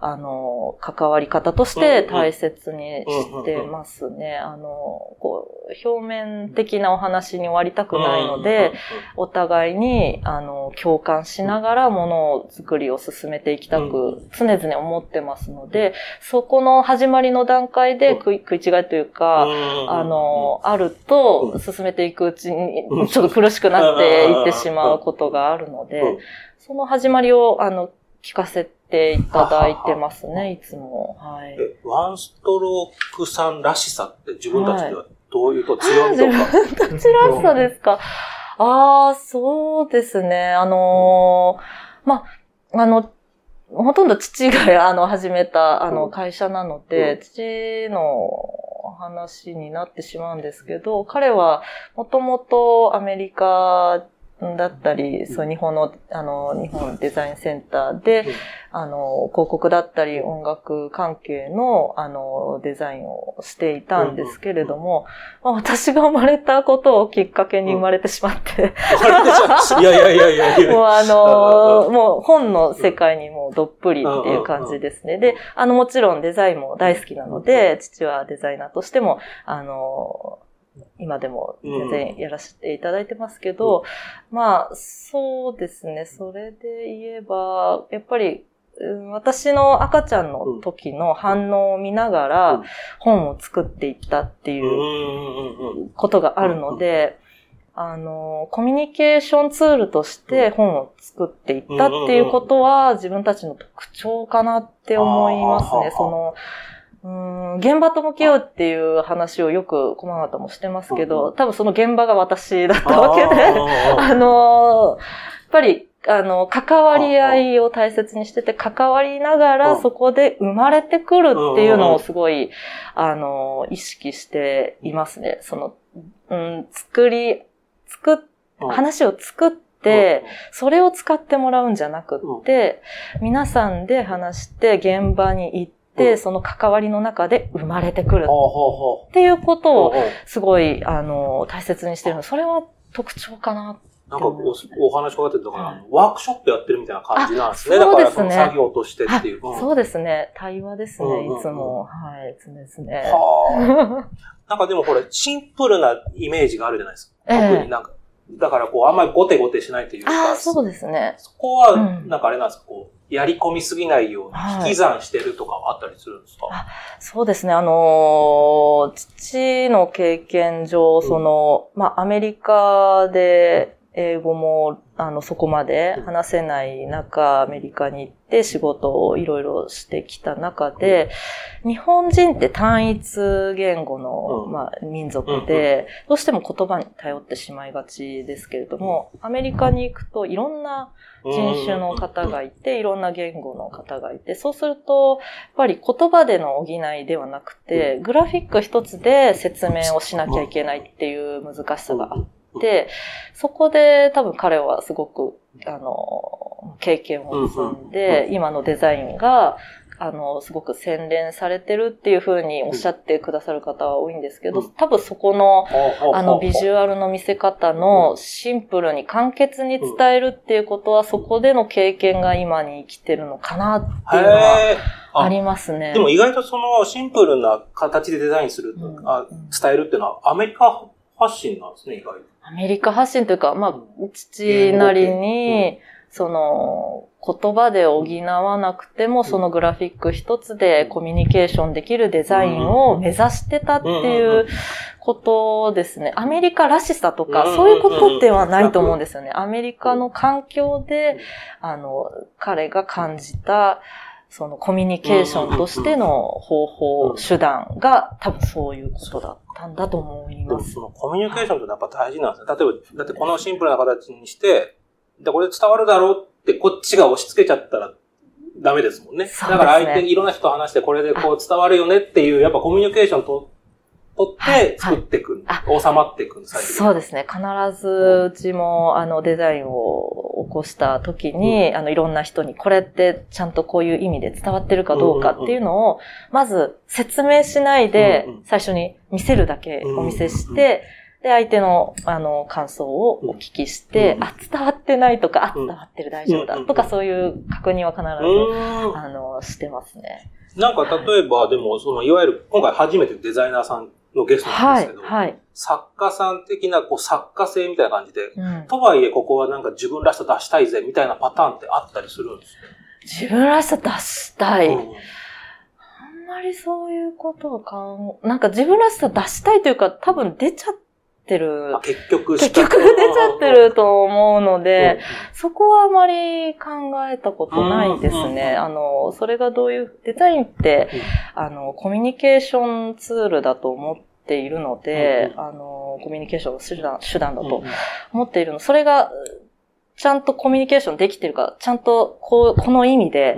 あの、関わり方として大切にしてますね。あの、こう、表面的なお話に終わりたくないので、、お互いに、あの、共感しながらものづくりを進めていきたうく、常々思ってますので、そこの始まりの段階で食い食い違いというか、ああの、あると、進めていくうちうんに、ちょっと苦しくなっていってしまうことがあるので、その始まりを、あの、聞かせていただいてますね、いつも。はい。えワンストロークさんらしさって自分たちではどういうと強みとか？自分たちらしさですか？ああ、そうですね。あのーまあ、あの、ほとんど父が、あの、始めた、あの、うん会社なのうでん、父の話になってしまうんですけど、彼は、もともとアメリカだったり、そう、日本の、あの、日本デザインセンターで、うん。あの、広告だったり音楽関係の、あの、デザインをしていたんですけれども、まあ、私が生まれたことをきっかけに生まれてしまって、いやいやいやいやいや。もうあうんの、もう本の世界にもうどっぷりっていう感じですね。で、あの、もちろんデザインも大好きなので、父はデザイナーとしても、あの、今でも全然やらせていただいてますけど、まあ、そうですね。それで言えば、やっぱり、うん私の赤ちゃんの時の反応を見ながうん。ら本を作っていったっていううんうんうんうん。ことがあるので、あの、コミュニケーションツールとして本を作っていったっていうことは自分たちの特徴かなって思いますね。その、うん現場と向き合うっていう話をよく駒形もしてますけうん。ど、多分その現場が私だったわけで、あ あの、やっぱり、あの、関わり合いを大切にしてて、関わりながうん。らそこで生まれてくるっていうのをすごい、あの、意識していますね。その、うん、作り、作話を作って、それを使ってもらうんじゃなくって、皆さんで話して現場に行っその関わりの中で生まれてくるっていうことう。を、すごい、あの、大切にしてるの。それは特徴かな。なんかおお話伺ってるとから、はいワークショップやってるみたいな感じなんですね。あだからその作業としてっていう。うんそうですね。対話ですね、いつも。はい、常々。はあ。なんかでもこれ、シンプルなイメージがあるじゃないですか。ええ特になんか、だからこう、あんまりゴテゴテしないというか、ああ、そうですね。そこは、うん。なんかあれなんですか、こう、やり込みすぎないようにはい引き算してるとかはあったりするんですか、あそうですね。あのー父の経験上、その、まあ、アメリカで英語も、あの、そこまで話せない中、アメリカに行って仕事をいろいろしてきた中で、日本人って単一言語の、うん。まあ、民族で、どうしても言葉に頼ってしまいがちですけれども、アメリカに行くといろんな人種の方がいて、いろんな言語の方がいて、そうすると、やっぱり言葉での補いではなくて、グラフィック一つで説明をしなきゃいけないっていう難しさがあって、そこで多分彼はすごく、あの、経験を積んで、今のデザインが、あの、すごく洗練されてるっていうふうにおっしゃってくださる方は多いんですけど、うん。多分そこの、あの、ビジュュアルの見せ方のシンプルに簡潔に伝えるっていうことは、そこでの経験が今に生きてるのかなっていうのはあありますね。でも意外とそのシンプルな形でデザインする、うんあ伝えるっていうのはアメリカ発信なんですね、意外と。アメリカ発信というか、まあ、父なりに、その、言葉で補わなくても、そのグラフィック一つでコミュニケーションできるデザインを目指してたっていうことですね。アメリカらしさとか、そういうことではないと思うんですよね。アメリカの環境で、あの、彼が感じた、そのコミュニケーションとしての方法、手段が多分そういうことだったんだと思います。そのコミュニケーションってやっぱ大事なんですね。例えば、だってこのシンプルな形にして、で、これ伝わるだろうってこっちが押し付けちゃったらダメですもんね。ねだから相手、いろんな人と話してこれでこう伝わるよねっていう、やっぱコミュニケーションと取って作っていく、はいはい、収まっていくそうですね。必ずうちも、あのデザインを起こした時に、うん、あのいろんな人にこれってちゃんとこういう意味で伝わってるかどうかっていうのを、まず説明しないで、最初に見せるだけお見せして、で、相手の、あの、感想をお聞きして、あ、伝わってないとか、あ、伝わってる大丈夫だとか、そういう確認は必ず、あの、してますね。なんか、例えば、でも、その、いわゆる、今回初めてデザイナーさんのゲストなんですけど、はいはい、作家さん的なこう作家性みたいな感じで、うん、とはいえここはなんか自分らしさ出したいぜみたいなパターンってあったりするんです自分らしさ出したい。うん、あんまりそういうことを考え、なんか自分らしさ出したいというか多分出ちゃってる。結局結局出ちゃってると思うので、うん、そこはあまり考えたことないですね。あの、それがどういう、デザインって、あの、コミュニケーションツールだと思って、ているので、うん、あの、コミュニケーションの手段手段だと思っているの。それが、ちゃんとコミュニケーションできてるか、ちゃんとこう、この意味で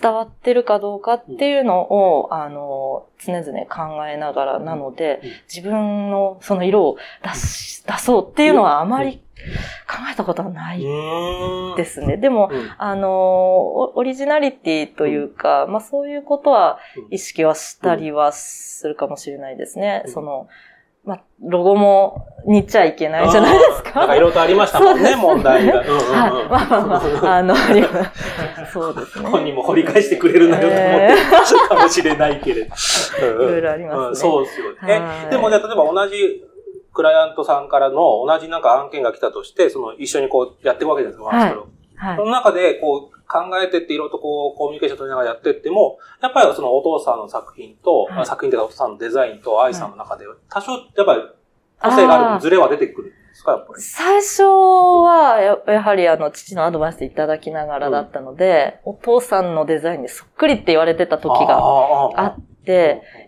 伝わってるかどうかっていうのを、あの、常々考えながらなので、自分のその色を出し、出そうっていうのはあまり考えたことはないですね。でも、あの、オリジナリティというか、まあそういうことは意識はしたりはするかもしれないですね。その、まあ、ロゴも似ちゃいけないじゃないですか。なんかいろいろとありましたもんね、問題が。はい。まあまあまあ、あの、そうですね。本人も掘り返してくれるなよと思ってかもしれないけれど。いろいろありますね。そうですよね。でもね、例えば同じクライアントさんからの同じなんか案件が来たとして、その一緒にこうやっていくわけですよ、ワンストロはい。その中でこう考えてっていろいろとこうコミュニケーション取りながらやってっても、やっぱりそのお父さんの作品と、はい、作品というかお父さんのデザインと愛さんの中で、多少やっぱり個性があるズレは出てくるんですか、やっぱり？最初はや、やはりあの、父のアドバイスいただきながらだったので、うん、お父さんのデザインにそっくりって言われてた時があって、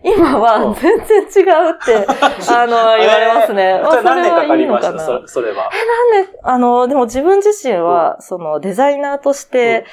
今は全然違うって、あの、言われますね。まあ、何年かかりました？そそれは。え、なんで、あの、でも自分自身は、そのデザイナーとして、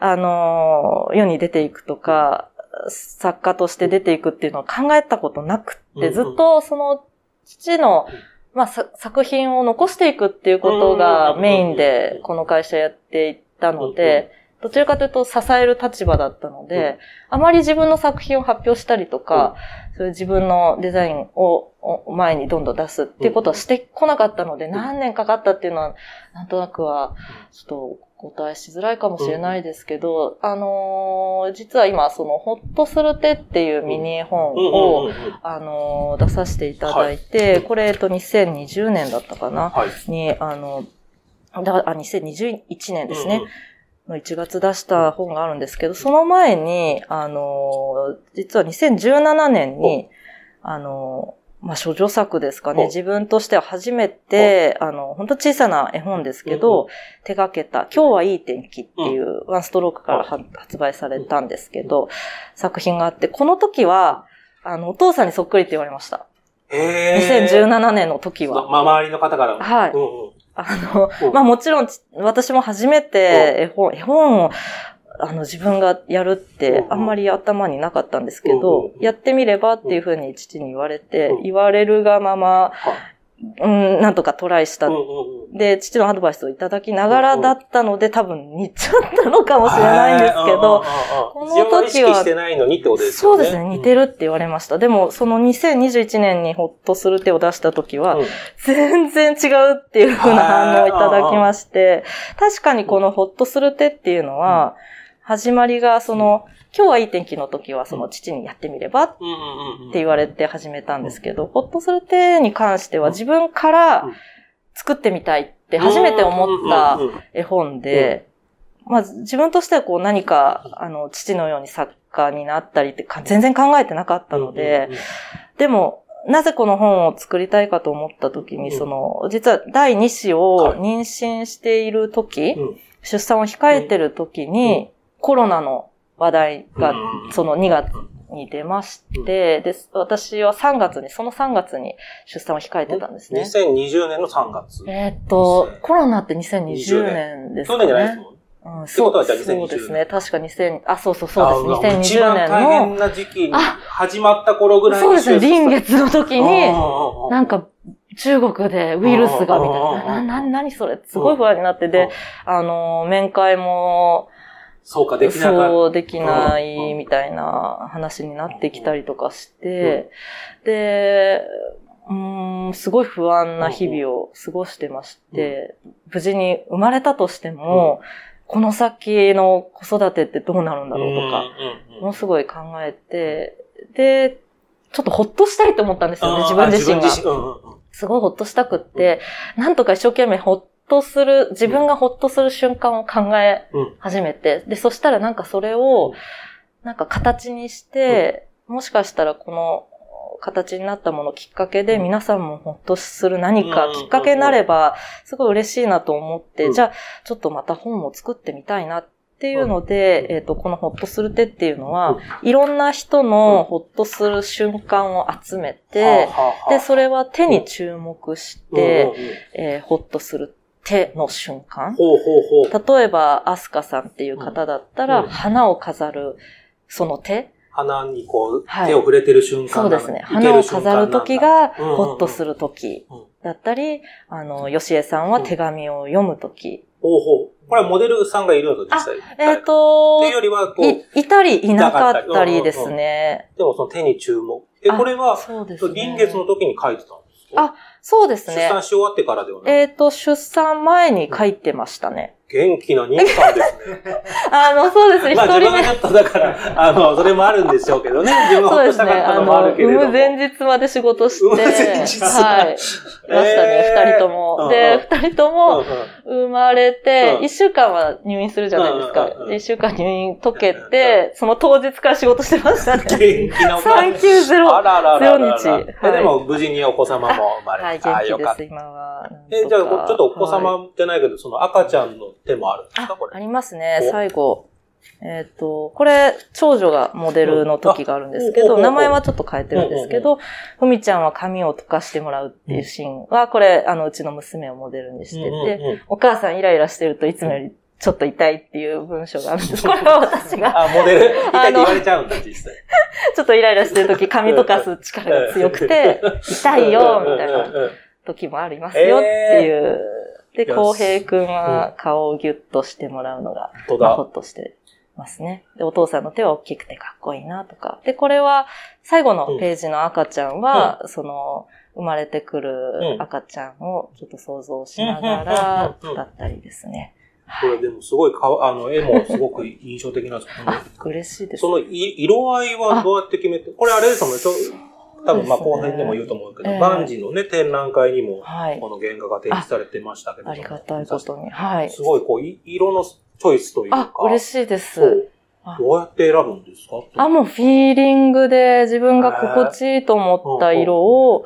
あの、世に出ていくとか、作家として出ていくっていうのを考えたことなくって、ずっとその父の、まあ、作品を残していくっていうことがメインでこの会社やっていったので、どちらかというと支える立場だったので、あまり自分の作品を発表したりとか、そういう自分のデザインを前にどんどん出すっていうことはしてこなかったので、何年かかったっていうのは、なんとなくは、ちょっとお答えしづらいかもしれないですけど、あのー、実は今、その、ほっとする手っていうミニ絵本を、あのー、出させていただいて、はい、これ、えっと、2020年だったかな、はい、に、あの、だあ、2021年ですね。の1月出した本があるんですけど、その前に、あの、実は2017年に、あの、まあ、処女作ですかね。自分としては初めて、あの、本当小さな絵本ですけど、うん、手掛けた、今日はいい天気っていう、ワンストロークから発売されたんですけど、作品があって、この時は、あの、お父さんにそっくりって言われました。へ2017年の時は。まあ、周りの方から。はい。うんうん、あの、まあもちろん、私も初めて絵本、絵本をあの、自分がやるってあんまり頭になかったんですけど、やってみればっていうふうに父に言われて、言われるがまま、うん、なんとかトライした。で、父のアドバイスをいただきながらだったので、多分似ちゃったのかもしれないんですけど、この時は。してないのにってことですね。そうですね、似てるって言われました。でも、その2021年にほっとする手を出した時は、全然違うっていうふうな反応をいただきまして、確かにこのほっとする手っていうのは、始まりが、その、今日はいい天気の時は、その父にやってみればって言われて始めたんですけど、ほっとする手に関しては自分から作ってみたいって初めて思った絵本で、まあ自分としてはこう何か、あの、父のように作家になったりって全然考えてなかったので、でも、なぜこの本を作りたいかと思った時に、その、実は第2子を妊娠している時、出産を控えてる時に、コロナの話題がうんその2月に出まして、で、私は3月に、その3月に出産を控えてたんですね。2020年の3月。えーっと、コロナって2020年ですかね。去年じゃないですもん。うん、ってことはじゃあ2020そうですね。確か2000、あ、そうそうそうです。あ一2020番大年変な時期に始まった頃ぐの、らいそうですね、臨月月の時に、なんか、か、中国でウイルスがみたいな。うんうんうんうんな、な、何それすごい不安になって、で、あの、面会も、そうか、できなかっそう、できないみたいな話になってきたりとかして、で、うーん、すごい不安な日々を過ごしてまして、無事に生まれたとしても、この先の子育てってどうなるんだろうとか、ものすごい考えて、で、ちょっとほっとしたいと思ったんですよね、自分自身が。すごいほっとしたくって、なんとか一生懸命ほっとする、自分がほっとする瞬間を考えうん。始めて、で、そしたらなんかそれを、なんか形にして、もしかしたらこの形になったものきっかけで皆さんもほっとする何かきっかけになれば、すごい嬉しいなと思って、うん。じゃあちょっとまた本を作ってみたいなっていうので、うん。えっ、と、このほっとする手っていうのは、いろんな人のほっとする瞬間を集めて、で、それは手に注目しうんうんて、うん。えーほっとする手の瞬間。ほうほうほう。例えば、アスカさんっていう方だったら、うん花を飾る、その手鼻にこう、はい手を触れてる瞬間そうですね。花を飾る時が、うんうんうんほっとする時だったり、あの、吉江さんは手紙を読む時。ほうほう。これはモデルさんがいるのと実際。えっ、っとていうよりは、こう、い、いたりいなかったりですね。でもその手に注目。え、あこれは、そうですね。臨月の時に書いてたんですか？あそうですね。出産し終わってからではなくえっ、と、出産前に書いてましたね。元気な妊婦さんですね。あの、そうですね。一まあ自分が。ちょっとだから、あの、それもあるんでしょうけどね。自分がほっとしたかったのもあるけれども。産む前日まで仕事して、前日はい。いましたね、えー二人とも。で、二人とうんもうん生まれてう、ん一週間は入院するじゃないですか一週間入院解けて、その当日から仕事してましたね。元気なお母さん。390。あらららららら。ゼロ日えでも、無事にお子様も生まれはい、元気です、よかった。今は。え、じゃあ、ちょっとお子はい様じゃないけど、その赤ちゃんの手もあるんですかこれ？ありますね、お最後。えっ、と、これ、長女がモデルの時があるんですけど、名前はちょっと変えてるんですけど、ふみちゃんは髪を溶かしてもらうっていうシーンは、これ、あの、うちの娘をモデルにしてて、お母さんイライラしてるといつもよりちょっと痛いっていう文章があるんです。これは私が、あ、モデル、痛いって言われちゃうんだ、実際。ちょっとイライラしてる時髪溶かす力が強くて、痛いよ、みたいな時もありますよっていう。で、浩平くんは顔をギュッとしてもらうのが、ほだ。っとしてますね。で、お父さんの手は大きくてかっこいいなとか。で、これは、最後のページの赤ちゃんは、その、生まれてくる赤ちゃんをちょっと想像しながらうんうんうんうんだったりですね。これでもすごいかわ、あの、絵もすごく印象的なんですけど、あ、嬉しいです。そのい色合いはどうやって決めて、これあれですもんね、多分まあ後編でも言うと思うけど、ええ万事のね、展覧会にも、はいこ。の原画が展示されてましたけど。ありがたいことに。はい。すごい、こう、い色のチョイスというか。あ、嬉しいでそす。うどうやって選ぶんですか？あ、もうフィーリングで自分が心地いいと思った色を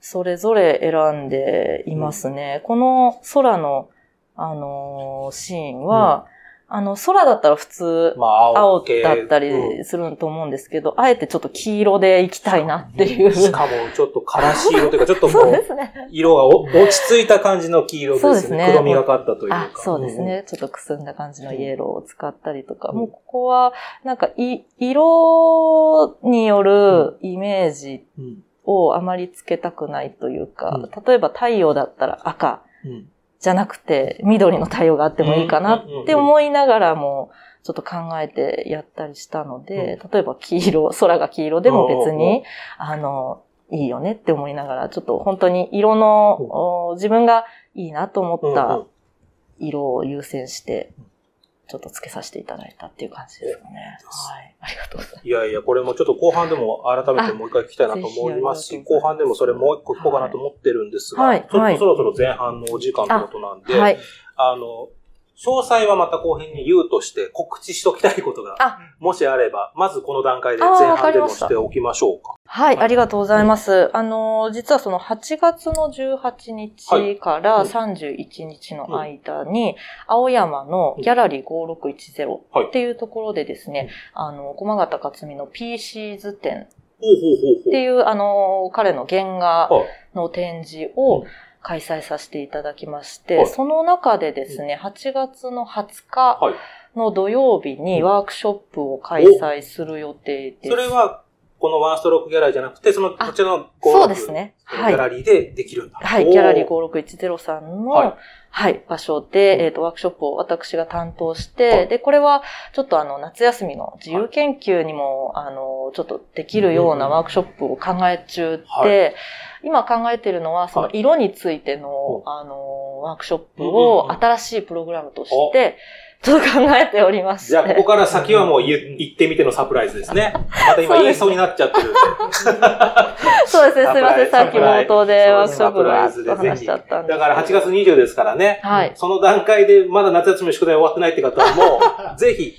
それぞれ選んでいますね。この空の、あのーシーンは、あの、空だったら普通、まあ、青系だったうんりすると思うんですけど、あえてちょっと黄色でいきたいなっていう。しかも、ちょっとからし色というか、ちょっともう。色がお落ち着いた感じの黄色ですね。そうですね黒みがかったというかあ。そうですね。ちょっとくすんだ感じのイエローを使ったりとか、もうここは、なんかい、色によるイメージうん。うん。をあまりつけたくないというか、うん例えば太陽だったら赤うん。じゃなくて緑の太陽があってもいいかなって思いながらも、ちょっと考えてやったりしたので、例えば黄色、空が黄色でも別に、あの、いいよねって思いながら、ちょっと本当に色の、お自分がいいなと思っうんた色を優先して、ちょっとつけさせていただいたっていう感じですかね。はい。ありがとうございます。いやいや、これもちょっと後半でも改めてもう一回聞きたいなと思いますし、後半でもそれもう一個聞こうかなと思ってるんですが、はいちょっとはいそろそろ前半のお時間ということなんで、はい。あの、詳細はまた後編に言うとして告知しときたいことが、あ、もしあれば、まずこの段階で前半でもしておきましょうか。はい、ありがとうございます。あの、実はその8月の18日から31日の間に、青山のギャラリー5610っていうところでですね、あの、駒形克美の PC 図展っていう、あの、彼の原画の展示を開催させていただきまして、その中でですね、8月の20日の土曜日にワークショップを開催する予定です。それはこのワンストロークギャラリーじゃなくて、その、こちらのそうですね。はい。ギャラリーでできるんだ。はい。ギャラリー5610さんの、はい、はい、場所で、えっ、ー、と、ワークショップを私が担当して、はい、で、これは、ちょっとあの、夏休みの自由研究にも、はい、あの、ちょっとできるようなワークショップを考え中で、今考えているのは、その色についての、あの、ワークショップを新しいプログラムとして、ちょっと考えております。じゃあ、ここから先はもう言ってみてのサプライズですね。また今言いそうになっちゃってる。そうですね、すいません。さっき冒頭でワークショップが話しちゃったんで。だから8月20ですからね。はい。その段階でまだ夏休みの宿題終わってないって方はもう、ぜひ、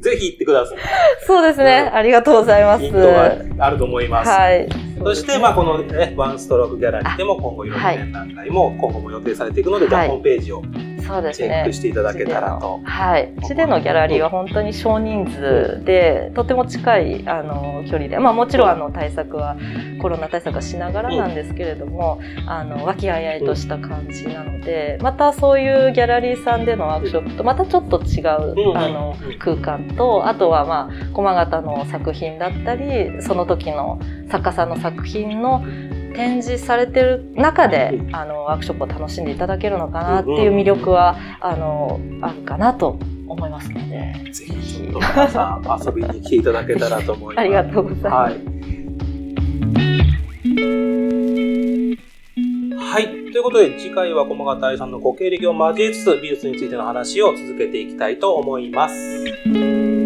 ぜひ行ってください。そうですね。ありがとうございます。ヒントがあると思います。はい。そして、まあ、このね、ワンストロークギャラリーでも今後いろんな展覧会も今後も予定されていくので、じゃあホームページをそうですね。チェックしていただけたらと。はい。うちでのギャラリーは本当に少人数で、とても近い、あの、距離で、まあもちろんあの対策は、コロナ対策はしながらなんですけれども、あの、和気あいあいとした感じなので、またそういうギャラリーさんでのワークショップとまたちょっと違う、あの、空間と、あとはまあ、駒形の作品だったり、その時の作家さんの作品の展示されてる中で、あの、ワークショップを楽しんでいただけるのかなっていう魅力は、あの、あるかなと思いますので。ぜひ、ちょっと皆さん遊びに来ていただけたらと思います。ありがとうございます。はい。はい。ということで、次回は駒形愛さんのご経歴を交えつつ、美術についての話を続けていきたいと思います。